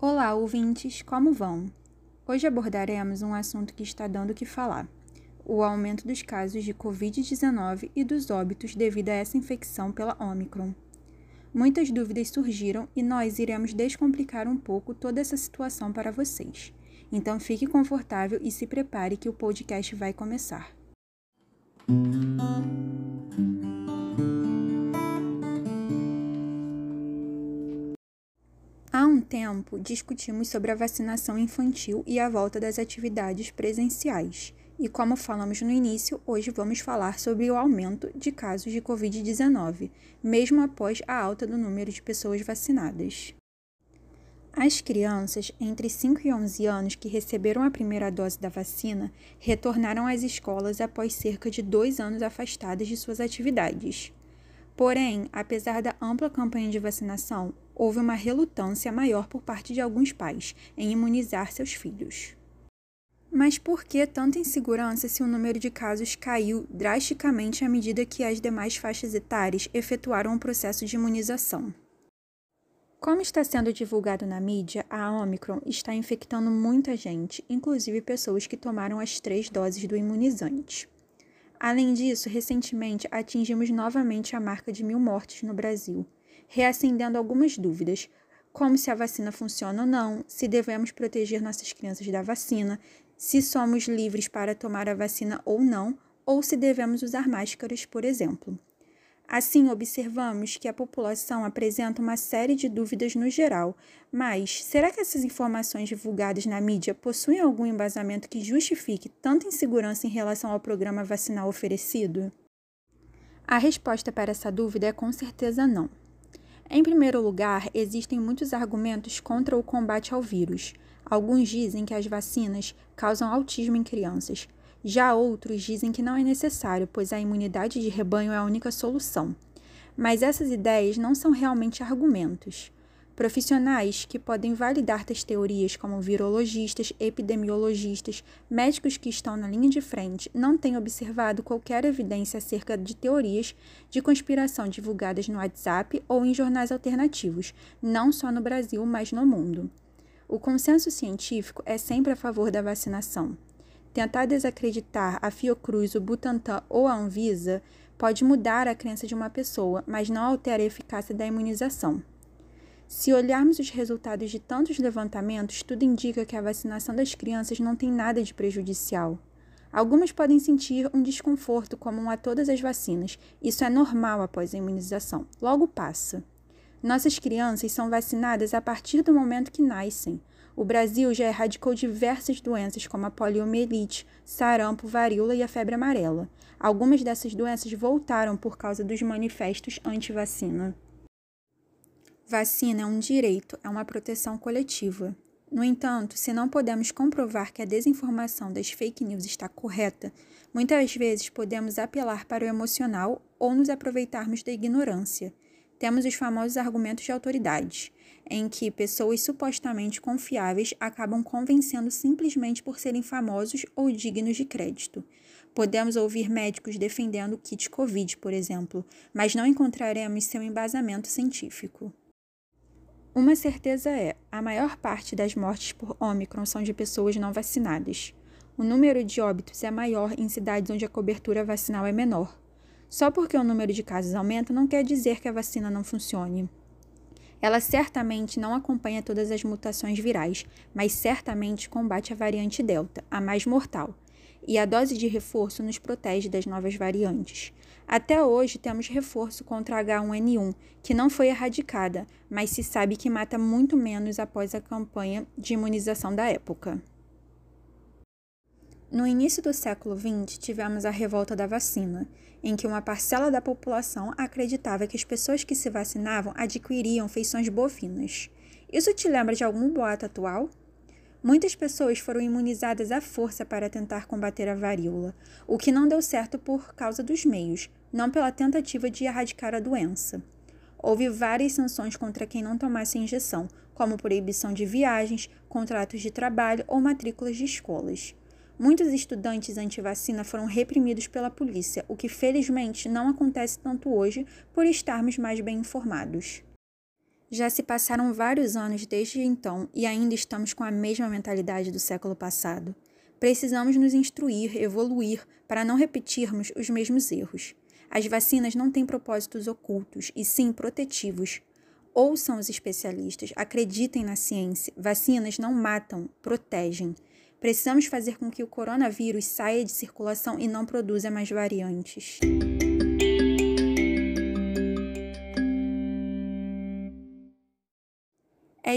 Olá, ouvintes, como vão? Hoje abordaremos um assunto que está dando o que falar: o aumento dos casos de Covid-19 e dos óbitos devido a essa infecção pela Omicron. Muitas dúvidas surgiram e nós iremos descomplicar um pouco toda essa situação para vocês. Então fique confortável e se prepare que o podcast vai começar. Há tempo discutimos sobre a vacinação infantil e a volta das atividades presenciais. E como falamos no início, hoje vamos falar sobre o aumento de casos de Covid-19, mesmo após a alta do número de pessoas vacinadas. As crianças entre 5 e 11 anos que receberam a primeira dose da vacina retornaram às escolas após cerca de dois anos afastadas de suas atividades. Porém, apesar da ampla campanha de vacinação, houve uma relutância maior por parte de alguns pais em imunizar seus filhos. Mas por que tanta insegurança se o número de casos caiu drasticamente à medida que as demais faixas etárias efetuaram o processo de imunização? Como está sendo divulgado na mídia, a Omicron está infectando muita gente, inclusive pessoas que tomaram as três doses do imunizante. Além disso, recentemente atingimos novamente a marca de mil mortes no Brasil, reacendendo algumas dúvidas, como se a vacina funciona ou não, se devemos proteger nossas crianças da vacina, se somos livres para tomar a vacina ou não, ou se devemos usar máscaras, por exemplo. Assim, observamos que a população apresenta uma série de dúvidas no geral, mas será que essas informações divulgadas na mídia possuem algum embasamento que justifique tanta insegurança em relação ao programa vacinal oferecido? A resposta para essa dúvida é com certeza não. Em primeiro lugar, existem muitos argumentos contra o combate ao vírus. Alguns dizem que as vacinas causam autismo em crianças. Já outros dizem que não é necessário, pois a imunidade de rebanho é a única solução. Mas essas ideias não são realmente argumentos. Profissionais que podem validar tais teorias, como virologistas, epidemiologistas, médicos que estão na linha de frente, não têm observado qualquer evidência acerca de teorias de conspiração divulgadas no WhatsApp ou em jornais alternativos, não só no Brasil, mas no mundo. O consenso científico é sempre a favor da vacinação. Tentar desacreditar a Fiocruz, o Butantan ou a Anvisa pode mudar a crença de uma pessoa, mas não altera a eficácia da imunização. Se olharmos os resultados de tantos levantamentos, tudo indica que a vacinação das crianças não tem nada de prejudicial. Algumas podem sentir um desconforto comum a todas as vacinas. Isso é normal após a imunização. Logo passa. Nossas crianças são vacinadas a partir do momento que nascem. O Brasil já erradicou diversas doenças como a poliomielite, sarampo, varíola e a febre amarela. Algumas dessas doenças voltaram por causa dos manifestos anti-vacina. Vacina é um direito, é uma proteção coletiva. No entanto, se não podemos comprovar que a desinformação das fake news está correta, muitas vezes podemos apelar para o emocional ou nos aproveitarmos da ignorância temos os famosos argumentos de autoridade, em que pessoas supostamente confiáveis acabam convencendo simplesmente por serem famosos ou dignos de crédito. Podemos ouvir médicos defendendo o kit Covid, por exemplo, mas não encontraremos seu embasamento científico. Uma certeza é: a maior parte das mortes por Ômicron são de pessoas não vacinadas. O número de óbitos é maior em cidades onde a cobertura vacinal é menor, só porque o número de casos aumenta não quer dizer que a vacina não funcione. Ela certamente não acompanha todas as mutações virais, mas certamente combate a variante Delta, a mais mortal. E a dose de reforço nos protege das novas variantes. Até hoje temos reforço contra a H1N1, que não foi erradicada, mas se sabe que mata muito menos após a campanha de imunização da época. No início do século XX, tivemos a revolta da vacina, em que uma parcela da população acreditava que as pessoas que se vacinavam adquiriam feições bovinas. Isso te lembra de algum boato atual? Muitas pessoas foram imunizadas à força para tentar combater a varíola, o que não deu certo por causa dos meios, não pela tentativa de erradicar a doença. Houve várias sanções contra quem não tomasse a injeção, como proibição de viagens, contratos de trabalho ou matrículas de escolas. Muitos estudantes anti-vacina foram reprimidos pela polícia, o que felizmente não acontece tanto hoje por estarmos mais bem informados. Já se passaram vários anos desde então e ainda estamos com a mesma mentalidade do século passado. Precisamos nos instruir, evoluir, para não repetirmos os mesmos erros. As vacinas não têm propósitos ocultos, e sim protetivos. Ouçam os especialistas, acreditem na ciência. Vacinas não matam, protegem. Precisamos fazer com que o coronavírus saia de circulação e não produza mais variantes.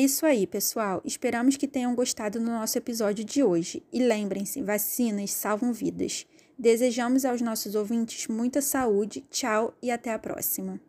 Isso aí, pessoal. Esperamos que tenham gostado do nosso episódio de hoje. E lembrem-se: vacinas salvam vidas. Desejamos aos nossos ouvintes muita saúde, tchau e até a próxima.